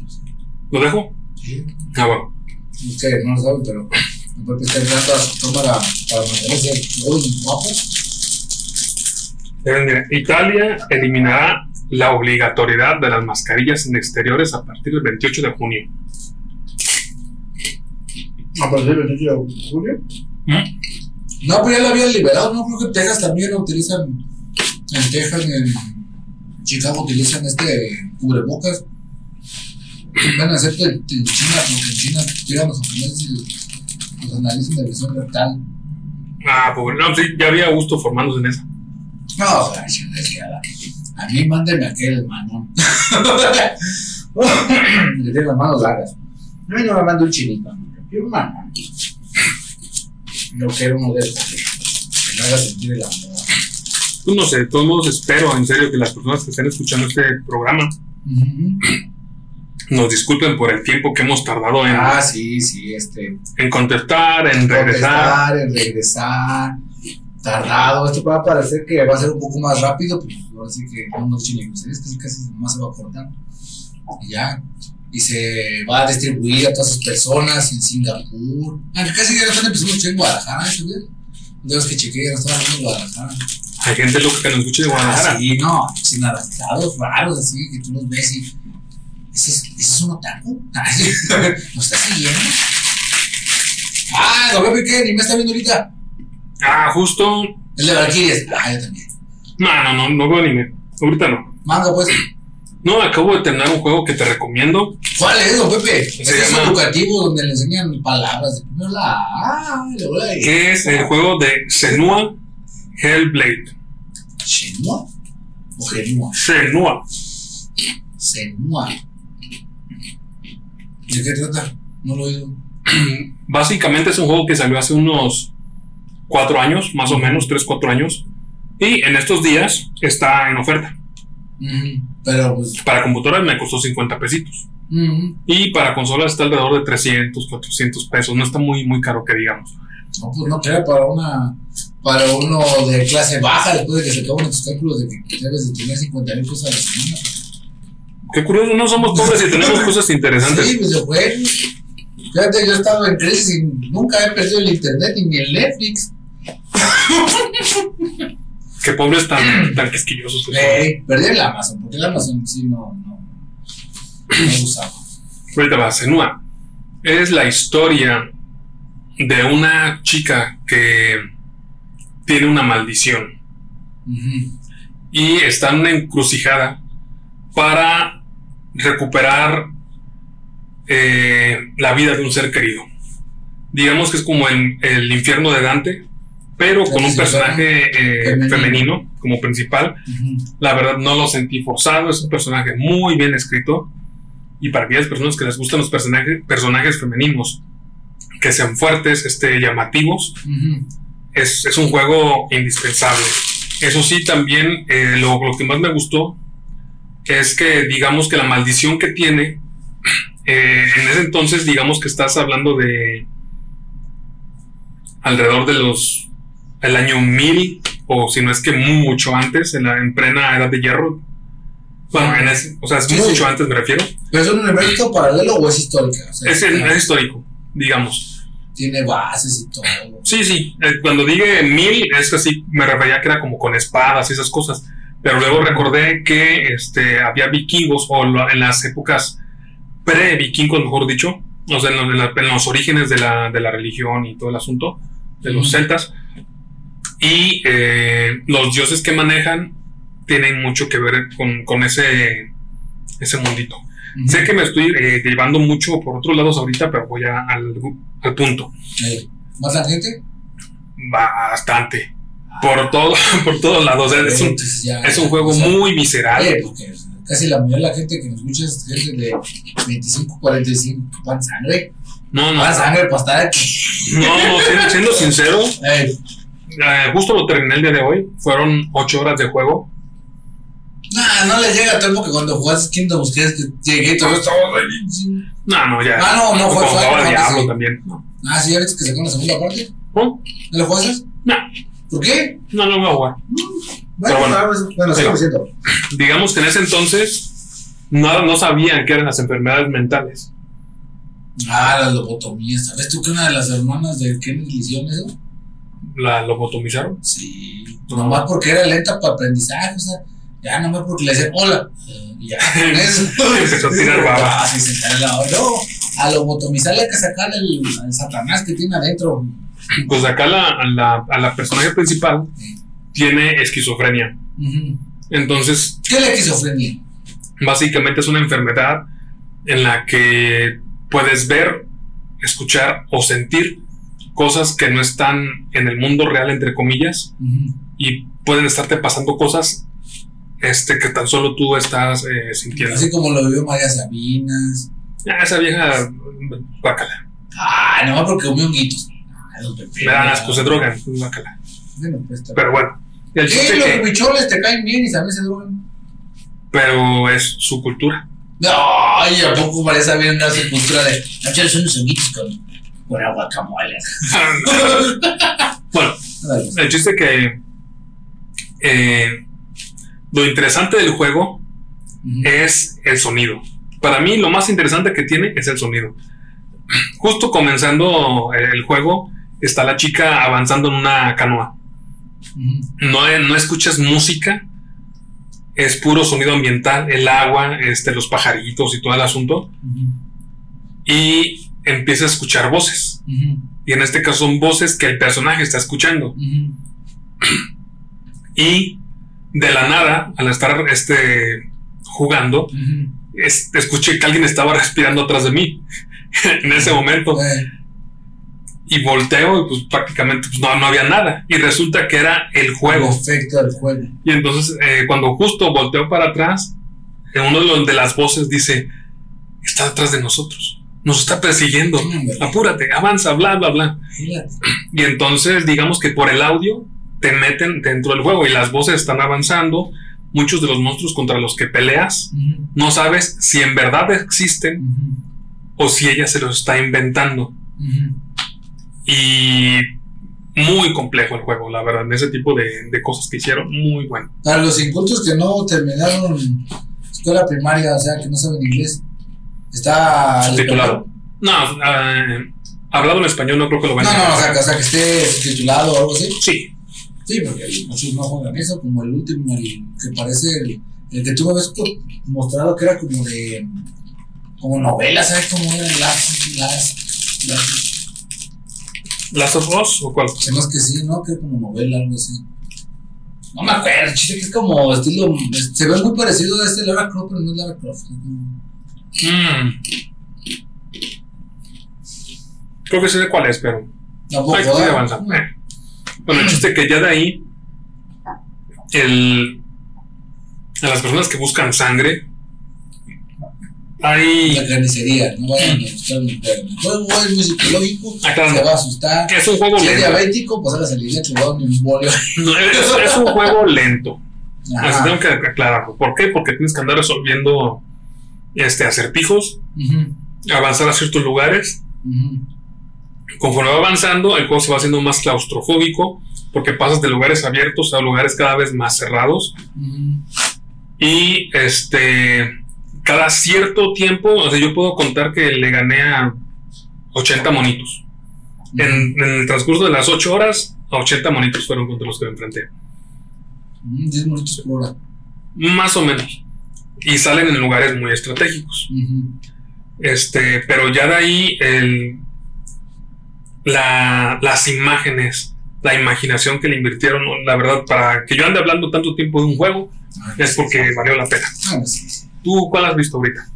¿Lo dejo? Sí. Ah, bueno. Es que no lo saben, pero el Pepe está entrando a su cámara para mantenerse muy guapo. Eh, mira, Italia eliminará la obligatoriedad de las mascarillas en exteriores a partir del 28 de junio. A partir del 28 de julio. ¿Mm? No, pero ya lo habían liberado, ¿no? Creo que en Texas también lo utilizan. En Texas, en Chicago utilizan este cubrebocas. Van a hacer que en China, porque en China tiran los japoneses y los analizan de visión rectal. Ah, pues no, sí, ya había gusto formándose en esa. No, gracias, desgraciada. A mí mándenme aquel hermano. Le tiene las manos largas. A mí no me manda un chinito. Un mano. No quiero uno de esos. Que me haga sentir el amor. Pues no sé, de todos modos espero en serio que las personas que estén escuchando este programa nos disculpen por el tiempo que hemos tardado en, Ah, sí, sí, este. en contestar, en regresar. Contestar, en regresar. Tardado. Esto va a parecer que va a ser un poco más rápido, pues ahora sí que unos chilenos. Es casi casi más se va a cortar. Y ya. Y se va a distribuir a todas esas personas en Singapur. Ah, casi ya lo están empezando a en Guadalajara, ¿sabes? De los que chequeé, no estaban en Guadalajara. Hay gente loca que nos escuche de Ah, Guadalajara. sí, no, sin adaptados raros, así que tú los ves y. ¿Ese es, ese es un otaku? ¿Nos está siguiendo? Ah, veo que ni me está viendo ahorita. Ah, justo. El de Valkyries. Ah, yo también. No, no, no, no veo anime. Ahorita no. Manga, pues. No, acabo de terminar un juego que te recomiendo. ¿Cuál es, don Pepe? Se es llama- educativo donde le enseñan palabras. De primero la A, y luego la E. Que es el juego de Senua Hellblade. ¿Shenua? ¿O Genua? Senua. Senua. ¿De qué trata? No lo he oído. Básicamente es un juego que salió hace unos cuatro años, más o menos, tres, cuatro años. Y en estos días está en oferta. Pero pues. Para computadoras me costó 50 pesitos. Y para consolas está alrededor de 300, 400 pesos. No está muy, muy caro que digamos. No, pues no crea para una. Para uno de clase baja, después de que se acaban tus cálculos de que debes de tener 50 mil cosas a la semana. Qué curioso, no somos pobres y tenemos cosas interesantes. Sí, videojuegos. Fíjate, yo he estado en crisis y nunca he perdido el internet ni el Netflix. Qué pobres tan, tan quisquillosos perdí el Amazon, porque el Amazon sí no, no, no usaba. Ahorita va, Senua. Es la historia de una chica que tiene una maldición y está en una encrucijada para recuperar eh, la vida de un ser querido. Digamos que es como en el infierno de Dante, pero con un personaje eh, femenino. como principal. La verdad no lo sentí forzado, es un personaje muy bien escrito. Y para aquellas personas que les gustan los personajes, personajes femeninos, que sean fuertes, este, llamativos, es, es un juego indispensable. Eso sí, también eh, lo, lo que más me gustó es que digamos que la maldición que tiene, eh, en ese entonces digamos que estás hablando de alrededor de los, el año 1000 o si no es que mucho antes, en, la, en plena edad de hierro. Bueno, en ese- o sea, es Sí, mucho sí. antes me refiero. ¿Pero es un universo paralelo o es histórica? O sea, Es, es histórico, digamos. tiene bases y todo. Sí, sí. eh, cuando dije mil, es que sí, me refería que era como con espadas y esas cosas. Pero luego recordé que este, había vikingos, o en las épocas pre-vikingos, mejor dicho, o sea, en los, en la- en los orígenes de la, de la religión y todo el asunto, de los celtas. Y eh, los dioses que manejan tienen mucho que ver con, con ese, ese mundito. Sé que me estoy eh, llevando mucho por otros lados ahorita, pero voy a- al, al punto. ¿Más gente? Bastante. Por todo, por todos lados. O sea, es, un, ya- es un juego o sea, muy visceral. eh, porque casi la mayoría de la gente que nos escucha es gente de 25, 45, que pan sangre. No, no. Pan sangre aquí. No, no, siendo, siendo sincero, eh, justo lo terminé el día de hoy. Fueron ocho horas de juego. Nah, no les llega a tiempo que cuando jugaste Kingdom ustedes que llegué todo esto. No, no, ya. Ah, no, no, fue Final jugaba Fantasy. Diablo también. No. Ah, sí, ya viste que sacó la segunda parte. ¿No? ¿No lo jugaste? No, ¿Por qué? no, no voy a jugar. Bueno, bueno. bueno, bueno, Digo. diciendo. Digamos que en ese entonces no, no sabían qué eran las enfermedades mentales. Ah, la lobotomía. ¿Sabes tú que una de las hermanas de Kennedy le hicieron eso? La lobotomizaron. Sí. Nomás porque era lenta para aprendizaje, o sea, ya nomás porque le decían hola. y ya, con eso. Empezó a tirar baba. Ah, sí, se cae la No, a lobotomizarle hay que sacar el, satanás que tiene adentro. Pues acá la, a, la, a la personaje principal tiene esquizofrenia. Entonces, ¿Qué es la esquizofrenia? básicamente es una enfermedad en la que puedes ver, escuchar o sentir cosas que no están en el mundo real, entre comillas, Ujú. y pueden estarte pasando cosas este, que tan solo tú estás eh, sintiendo. Así como lo vivió María Sabinas. Ah, esa vieja, guácala. Ah, nomás porque comió honguitos. Me dan asco, se drogan, guácala. Bueno, pues, Pero bueno, el Sí, los que, huicholes te caen bien y también se drogan. pero es su cultura. Ay, ¿a poco María Sabinas no hace cultura de. No, echales unos honguitos con, con aguacamoles. bueno, el chiste que eh, lo interesante del juego es el sonido. Para mí lo más interesante que tiene es el sonido. Justo comenzando el juego está la chica avanzando en una canoa. No, no escuchas música, es puro sonido ambiental, el agua, este, los pajaritos y todo el asunto. Ujú. Y empieza a escuchar voces. Y en este caso son voces que el personaje está escuchando. Y de la nada, al estar este, jugando, es- escuché que alguien estaba respirando atrás de mí en ese momento. Y volteo y pues prácticamente pues, no, no había nada. Y resulta que era el El juego. efecto del juego. Y entonces eh, cuando justo volteo para atrás, eh, uno de, los- de las voces dice, está detrás de nosotros. Nos está persiguiendo. Apúrate, avanza, bla, bla, bla. Y entonces, digamos que por el audio te meten dentro del juego y las voces están avanzando. Muchos de los monstruos contra los que peleas no sabes si en verdad existen o si ella se los está inventando. Y muy complejo el juego, la verdad. Ese tipo de, de cosas que hicieron, muy bueno. Para los incultos que no terminaron escuela primaria, o sea, que no saben inglés, está Subtitulado. No, eh, hablado en español no creo que lo No, vayan no, a o sea, que, o sea, que esté subtitulado o algo así. Sí, Sí, porque muchos no juegan eso, como el último, el que parece el, el que tú me habías co- mostrado que era como de. como novela, ¿sabes cómo eran las. las. las. Last of Us o cuál. Se me hace que sí, ¿no? Que era como novela, algo así. No me acuerdo, chiste que es como estilo. Se ve muy parecido a este Lara Croft, pero no es Lara Croft. es como- Mm. Creo que sé de cuál es, pero Tampoco, hay seguir ¿verdad? avanzando. Eh. Bueno, el chiste que ya de ahí, el, a las personas que buscan sangre, hay. La carnicería, no vayan a buscar un enfermo. El juego es muy psicológico, Ah, claro. se va a asustar. Es un juego Si es lento. diabético, pues ahora se le dar un embolio. No, es, es un juego lento. Así tengo que aclararlo. ¿Por qué? Porque tienes que andar resolviendo este, acertijos, Ujú, avanzar a ciertos lugares. Conforme va avanzando, el juego se va haciendo más claustrofóbico porque pasas de lugares abiertos a lugares cada vez más cerrados. Y este, cada cierto tiempo, o sea, yo puedo contar que le gané a 80 monitos. En, en el transcurso de las 8 horas, a 80 monitos fueron contra los que me enfrenté. Ujú, 10 minutos por hora. Más o menos. Y salen en lugares muy estratégicos. Este, pero ya de ahí el, la- las imágenes, la imaginación que le invirtieron, la verdad, para que yo ande hablando tanto tiempo de un juego, Ah, es porque valió la pena. ah, sí, sí. ¿Tú cuál has visto ahorita?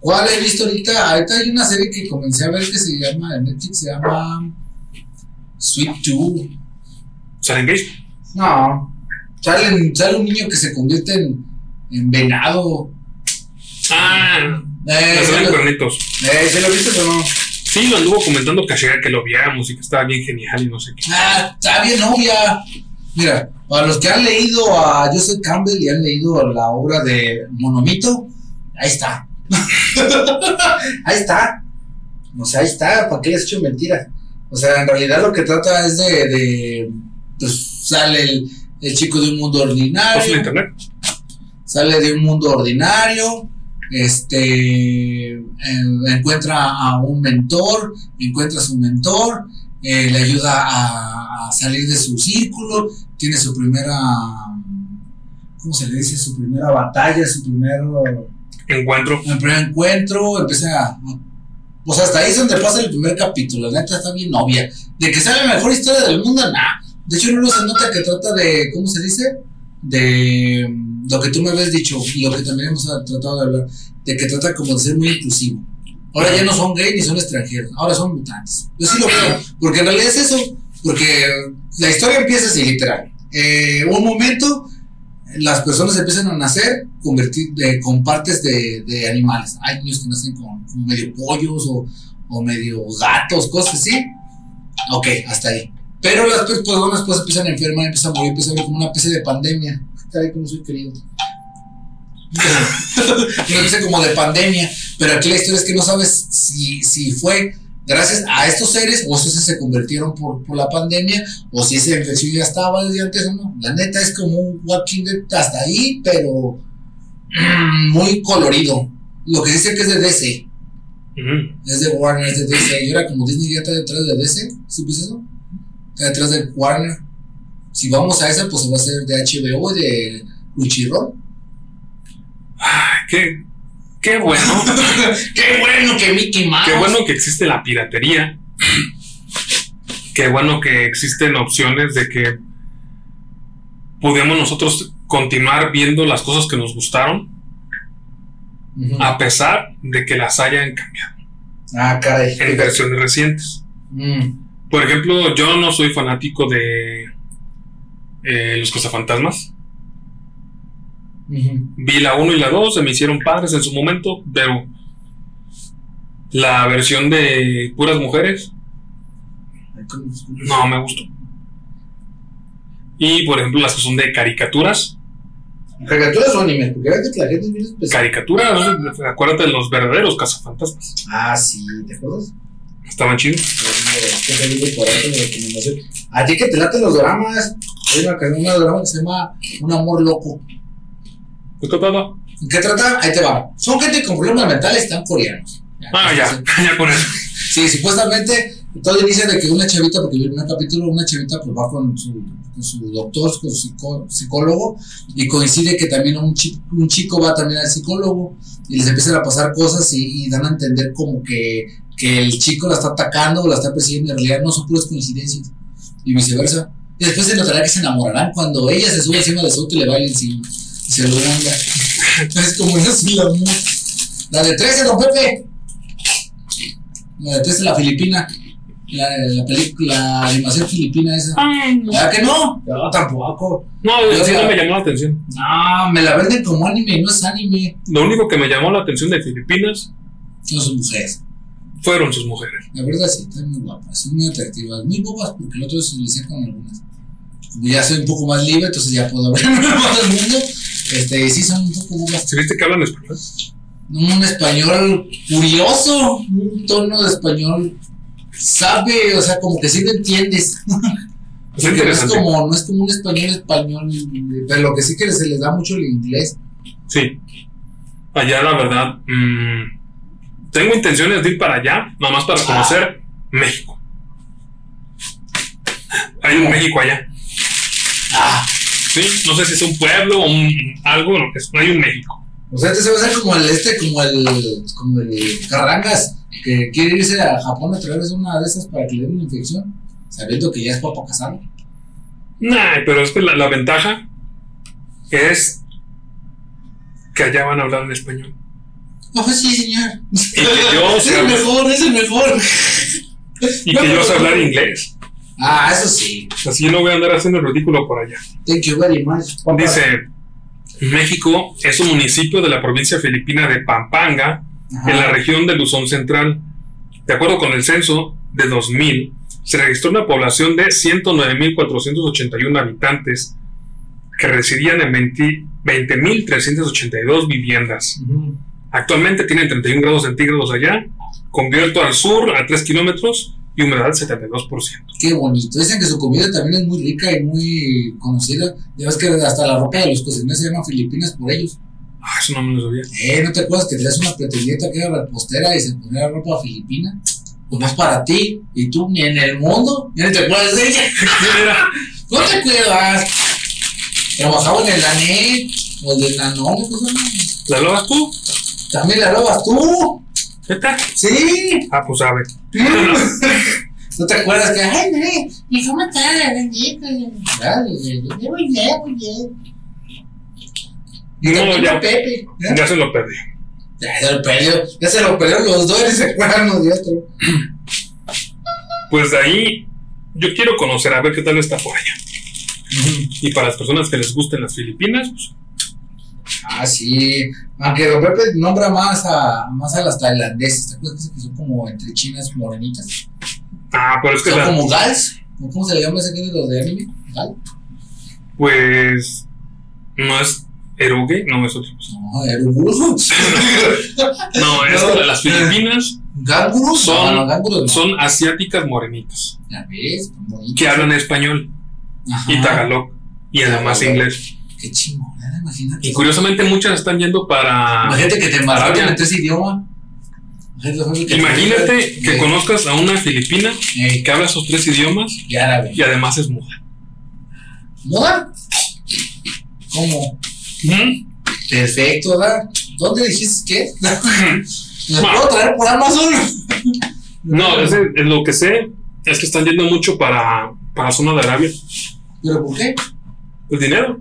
¿Cuál he visto ahorita? Ahorita hay una serie que comencé a ver que se llama, en Netflix se llama Sweet Tooth. ¿Silent Gate? No. Sale, sale un niño que se convierte en, en venado. Ah, Eh, las ¿se de lo, cuernitos. eh, ¿se lo viste o no? Sí, lo anduvo comentando que, que lo viéramos y que estaba bien genial y no sé qué. Ah, está bien novia. Mira, para los que han leído a Joseph Campbell y han leído la obra de Monomito, ahí está. ahí está. O sea, ahí está, ¿para qué he hecho mentiras? O sea, en realidad lo que trata es de, de pues sale el, el chico de un mundo Pues ordinario, internet. Sale de un mundo ordinario, este eh, encuentra a un mentor, encuentra a su mentor, eh, le ayuda a, a salir de su círculo, tiene su primera, ¿cómo se le dice? Su primera batalla, su primer, Encuentro. el primer encuentro, empieza a... O sea, hasta ahí es donde pasa el primer capítulo, la neta está bien obvia. De que sale la mejor historia del mundo, nah. De hecho, no se nota que trata de, ¿cómo se dice? De lo que tú me habías dicho, lo que también hemos tratado de hablar, de que trata como de ser muy inclusivo. Ahora ya no son gays ni son extranjeros, ahora son mutantes. Yo sí lo veo, porque en realidad es eso, porque la historia empieza así, literal. Eh, un momento, las personas empiezan a nacer convertir, de- con partes de, de animales. Hay niños que nacen con, con medio pollos o, o medio gatos, cosas así. Ok, hasta ahí. Pero las personas pues empiezan a enfermar, empiezan a morir, empieza a haber como una especie de pandemia. Caray, cómo soy querido. una especie como de pandemia. Pero aquí la historia es que no sabes si, si fue gracias a estos seres o si se convirtieron por, por la pandemia o si esa infección ya estaba desde antes o no. La neta es como un Walking Dead hasta ahí, pero mm, muy colorido. Lo que dice que es de DC. Es de Warner, es de DC. Y ahora como Disney ya está detrás de DC, ¿supiste eso? Detrás de Warner. Si vamos a esa, pues se va a hacer de HBO y de. Ay, qué, qué bueno. ¡Qué bueno que Mickey Mouse! Qué bueno que existe la piratería. Qué bueno que existen opciones de que podemos nosotros continuar viendo las cosas que nos gustaron, a pesar de que las hayan cambiado Ah, caray. en versiones recientes. Mm. Por ejemplo, yo no soy fanático de eh, los cazafantasmas. Vi la 1 y la 2, se me hicieron padres en su momento, pero la versión de puras mujeres no me gustó. Y por ejemplo, las que son de caricaturas, ¿Caricaturas o animes? Porque ahora que la gente es bien especial. caricaturas, acuérdate de los verdaderos cazafantasmas. Ah, sí, ¿te acuerdas? Estaban chidos. A ti que te laten los dramas. Hay una, una drama que se llama Un amor loco. ¿Qué trataba? ¿En qué trata? Ahí te va. Son gente con problemas mentales, están coreanos. Ah, ya, ya con eso. Sí, supuestamente todo inicia de que una chavita, porque vi el primer capítulo, una chavita pues va con su, con su doctor, con su psicó- psicólogo, y coincide que también un chico, un chico va también al psicólogo, y les empiezan a pasar cosas y, y dan a entender como que, que el chico la está atacando o la está persiguiendo, en realidad no son puras coincidencias, y viceversa. Y después se notará que se enamorarán cuando ella se sube encima de su auto y le baila encima, y se lo manda. Es como una amor. La de 13, don Pepe. La de 13, la filipina. La, la película, la animación filipina esa. ¿Verdad que no? No, tampoco. No, sí no me llamó la atención. No, me la venden como anime, no es anime. Lo único que me llamó la atención de Filipinas No son mujeres. Fueron sus mujeres. La verdad sí, están muy guapas, son muy atractivas. Muy bobas porque el otro se le con algunas. Como ya soy un poco más libre, entonces ya puedo hablar más del mundo. Este, y sí, son un poco bobas. ¿Sí viste que hablan español? un español curioso, un tono de español sabe, o sea, como que sí lo entiendes. Es no es como, no es como un español español, pero lo que sí que se les da mucho el inglés. Sí. Allá, la verdad, mm, tengo intenciones de ir para allá, nada más para conocer México. Hay un México allá. Ah, Sí, no sé si es un pueblo o un, algo, lo que es, hay un México. o sea, este se va a hacer como el este, como el, como el Carrangas, que quiere irse a Japón a través de una de esas para que le den una infección, sabiendo que ya es para casarlo. Nah, pero es que la, la ventaja es que allá van a hablar en español. Pues sí, señor. Y que yo es el mejor, es el mejor. y que yo sé hablar inglés. Ah, eso sí. Así yo no voy a andar haciendo el ridículo por allá. Thank you very much. Dice, México es un municipio de la provincia filipina de Pampanga, Ajá. en la región de Luzón Central. De acuerdo con el censo de 2000, se registró una población de 109.481 habitantes que residían en 20 20.382 viviendas. Actualmente tienen 31 grados centígrados allá, con viento al sur a 3 kilómetros y humedad del 72%. Qué bonito. Dicen que su comida también es muy rica y muy conocida. Ya ves que hasta la ropa de los cocineros se llaman Filipinas por ellos. Ah, eso no me lo sabía. Eh, ¿no te acuerdas que tenías una pretendiente que era repostera y se ponía ropa filipina? Pues más para ti, y tú ni en el mundo, ni te acuerdas de ella. ¿No te acuerdas? Trabajaba en el ANET o el del Nanón, ¿La lavas tú? También la lavas tú. ¿Esta? Sí. Ah, pues sabe. ¿No te acuerdas que, ay, no, mi cómo está la bendita? Muy bien, muy bien. Y No, ya. Pepe. ¿eh? Ya se lo perdí. Ya se lo perdió, ya se lo perdieron los dos y se acuerdan uno de otro. Pues de ahí, yo quiero conocer, a ver qué tal está por allá. Y para las personas que les gusten las Filipinas, pues, Ah, sí. Aunque Don Pepe nombra más a, más a las tailandesas, ¿te acuerdas que son como entre chinas morenitas? ah, pero es que Son la- como gals. ¿o ¿Cómo se le llama ese género de anime? ¿Gal? pues no es erugue, no es otra cosa. No, erugurus. No, es No. las Filipinas ¿Gangurus? Son- no, no, no. son asiáticas morenitas Ya ves, tan bonitos. que hablan español Ajá. y tagalog y además inglés. Qué chingona, imagínate. Y curiosamente muchas están yendo para... Imagínate que te Arabia. en tres idiomas. Imagínate que- Imagínate que de- conozcas a una filipina Ey, que habla esos tres idiomas y árabe. y además es muda. ¿Moda? ¿Cómo? Perfecto, ¿verdad? ¿Dónde dijiste que? ¿Me puedo traer por Amazon? No, es, es lo que sé es que están yendo mucho para, para la zona de Arabia. ¿Pero por qué? El dinero.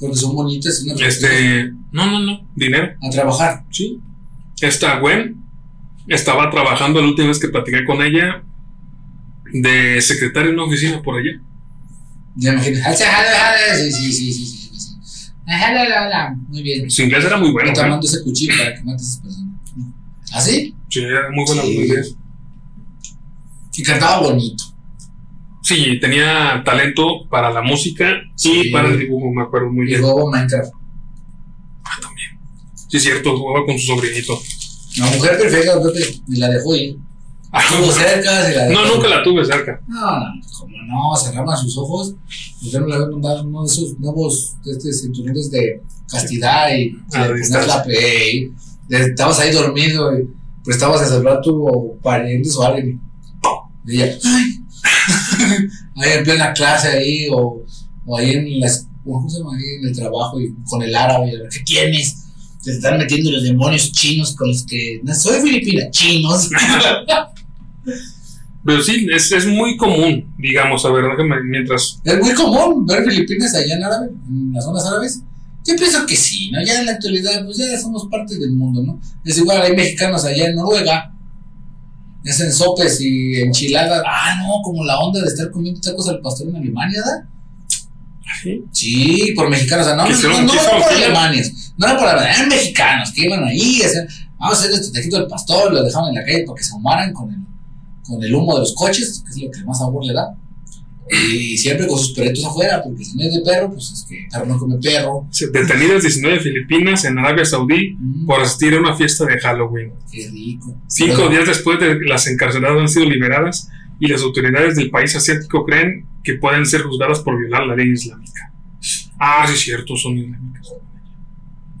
Porque son bonitas Este, no, no, no, dinero, a trabajar. sí. Esta Gwen estaba trabajando la última vez que platiqué con ella de secretaria en una oficina por allá. Ya me imagino. Sí, sí, sí, sí, sí, sí. La, la. Muy bien. Su inglés era muy bueno. ¿eh? mando ese cuchillo para que mates a esas personas. ¿Ah, sí? Sí, era muy bueno Sí. inglés. Y cantaba bonito. Sí, tenía talento para la música Sí. y para el dibujo, me acuerdo muy Y bien. jugaba Minecraft. Sí, cierto, jugaba con su sobrinito. La mujer perfecta, Pepe, y la dejó ir. Estuvo cerca, se la dejó No, nunca la tuve cerca. No, no, como no, cerraban sus ojos. ¿Por qué no le habían mandado uno de esos nuevos este, cinturones de castidad y A distancia. la pe- y le- estabas ahí dormido y prestabas a tu pariente o alguien y ella, ¡ay! ahí en plena clase ahí o, o ahí en las, ¿cómo se llama? Ahí en el trabajo y con el árabe, ¿qué tienes? Te están metiendo los demonios chinos con los que, no, soy filipina, chinos. Pero sí, es, es muy común, digamos, a ver, mientras. Es muy común ver Filipinas allá en árabe, en las zonas árabes. Yo pienso que sí, ¿no? Ya en la actualidad, pues ya somos parte del mundo, ¿no? Es igual, hay mexicanos allá en Noruega, hacen sopes y enchiladas. Ah, no, como la onda de estar comiendo tacos al pastor en Alemania, ¿verdad? ¿sí? Sí, por mexicanos, o sea, no, no, no, no, no muchísimos por alemanes, no era por alemanes, eran mexicanos que iban ahí, hacían, vamos a hacer este taquito del pastor, lo dejaban en la calle para que se ahumaran con el, con el humo de los coches, que es lo que más sabor le da. Y siempre con sus perritos afuera, porque si no es de perro, pues es que perro no come perro. Detenidas 19 Filipinas en Arabia Saudí Mm, por asistir a una fiesta de Halloween. qué rico. Cinco Pero- días después de las encarceladas han sido liberadas y las autoridades del país asiático creen que pueden ser juzgadas por violar la ley islámica. Ah, sí, es cierto, son islámicas.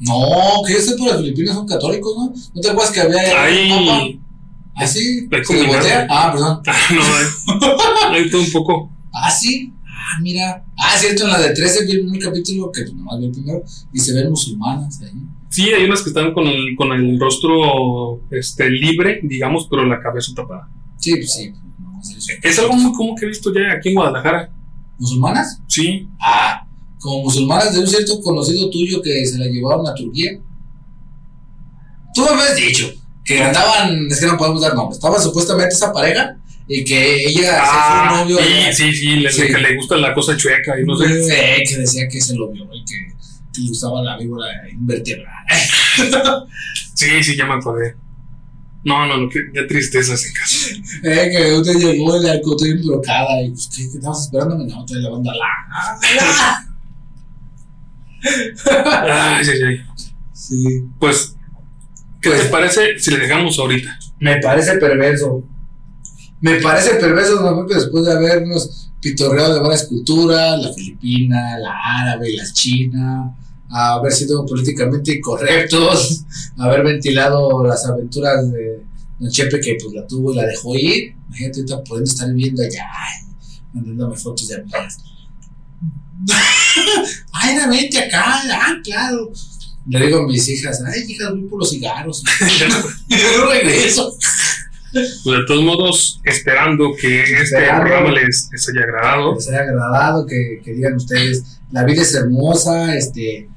No, que yo sé por las Filipinas son católicos, ¿no? ¿No te acuerdas que había papa? Hay. ¿Ah, sí? ¿Se? Ah, perdón. Ah, no, hay, hay todo un poco. Ah, sí. Ah, mira. Ah, cierto, en la de 13 vi el primer capítulo, que pues, nomás vi el primero, y se ven musulmanas ahí. Sí, hay unas que están con el, con el rostro este, libre, digamos, pero la cabeza tapada. Sí, pues sí. no, es eso. Es algo muy común que he visto ya aquí en Guadalajara. ¿Musulmanas? Sí, Ah, como musulmanas de un cierto conocido tuyo que se la llevaron a Turquía. Tú me habías dicho que andaban, es que no podemos dar nombres, estaba supuestamente esa pareja y que ella Ah, se fue un novio. sí, sí, sí, le, Sí. que le gusta la cosa chueca y no sé. Eh, que decía que se lo vio y que, que le gustaba la víbora invertebrada. Sí, sí, ya me acordé. No, no, no, qué, qué tristeza ese caso. Eh, que usted llegó y la encontré embrocada y pues, ¿qué, qué estabas esperando? No, te la banda la. Ay, ay, ay. Sí. Pues, ¿qué Pues- te parece si le dejamos ahorita? Me parece perverso. Me parece perverso, ¿no? Después de habernos pitorreado de varias culturas, la filipina, la árabe, la china, haber sido políticamente incorrectos, haber ventilado las aventuras de Don Chepe que pues la tuvo y la dejó ir. Imagínate ahorita pudiendo estar viviendo allá, mandándome fotos de amigas. ay, no, vente acá, ah, claro. Le digo a mis hijas, ay, hijas, voy por los cigarros. y yo no regreso. Pues de todos modos, esperando que este programa les, les haya agradado. les haya agradado, que, que digan ustedes, la vida es hermosa, este,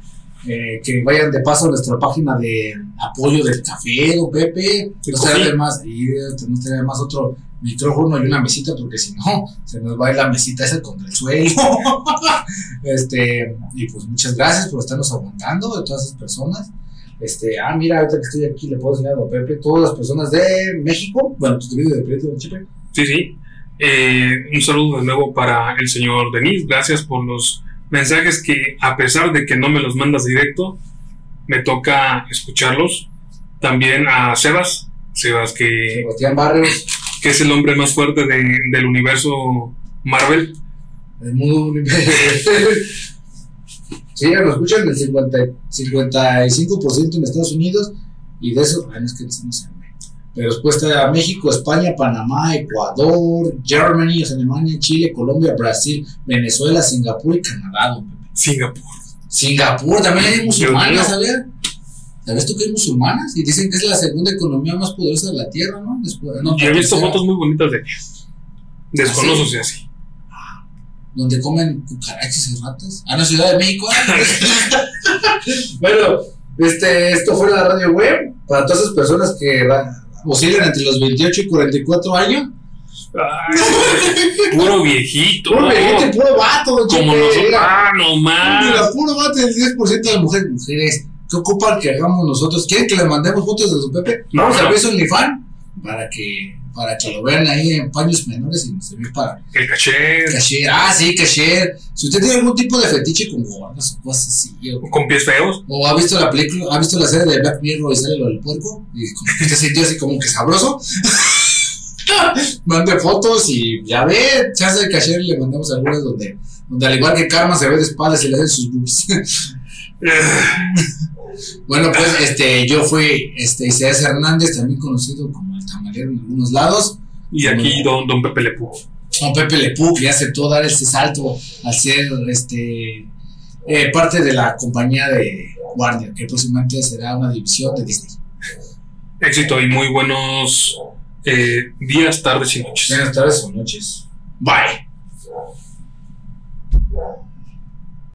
eh, que vayan de paso a nuestra página de apoyo del café, don Pepe, no traerle más, y no traerle más otro micrófono y una mesita, porque si no, se nos va a ir la mesita esa contra el suelo. este, y pues muchas gracias por estarnos aguantando de todas esas personas. Este, ah, mira, ahorita que estoy aquí le puedo enseñar a don Pepe, todas las personas de México, bueno, video de Prieto, don Chepe. Sí, sí. Eh, un saludo de nuevo para el señor Denis. Gracias por los mensajes que, a pesar de que no me los mandas directo, me toca escucharlos. También a Sebas. Sebas, que, Sebastián Barrios, que es el hombre más fuerte de- del universo Marvel. El mundo Sí, lo escuchan el 50, 55% en Estados Unidos y de eso, ay, no es que no sé, pero después está México, España, Panamá, Ecuador, Germany, Alemania, Chile, Colombia, Brasil, Venezuela, Singapur y Canadá. Singapur. Singapur también hay musulmanas. ¿sabías? ¿Sabes tú que hay musulmanas? Y dicen que es la segunda economía más poderosa de la Tierra, ¿no? Después, no, Yo he visto fotos muy bonitas de desconozco si así. Donde comen cucarachas y ratas. Ah, no, Ciudad de México. ah. bueno, este, esto fue la radio web para todas esas personas que oscilan entre los 28 y 44 años. Ay, puro viejito. Puro viejito y puro vato, Como mira. Ah, no más. Mira, puro vato del 10% de mujeres. Mujeres, ¿qué ocupan que hagamos nosotros? ¿Quieren que les mandemos fotos de su Pepe? No, Vamos a no. ver su OnlyFans para que, para que lo vean ahí en paños menores y nos sirve para El caché. cashier. Ah, sí, cashier. Si usted tiene algún tipo de fetiche con gordas o cosas así, o Con pies feos. ¿O ha visto la película, ha visto la serie de Black Mirror y sale lo del puerco? Y como que se sintió así como que sabroso. Mande fotos y ya ve, chance de cashier le mandamos algunas donde, donde al igual que Karma se ve de espaldas y le hacen sus boobies. Bueno, pues este, yo fui este, Isaías Hernández, también conocido como el tamalero en algunos lados. Y aquí don, don Pepe Le Pú. Don Pepe Lepú, que aceptó dar este salto al ser este, eh, parte de la compañía de Warner, que próximamente será una división de Disney. Éxito y muy buenos eh, días, tardes y noches. Buenas tardes o noches. Bye.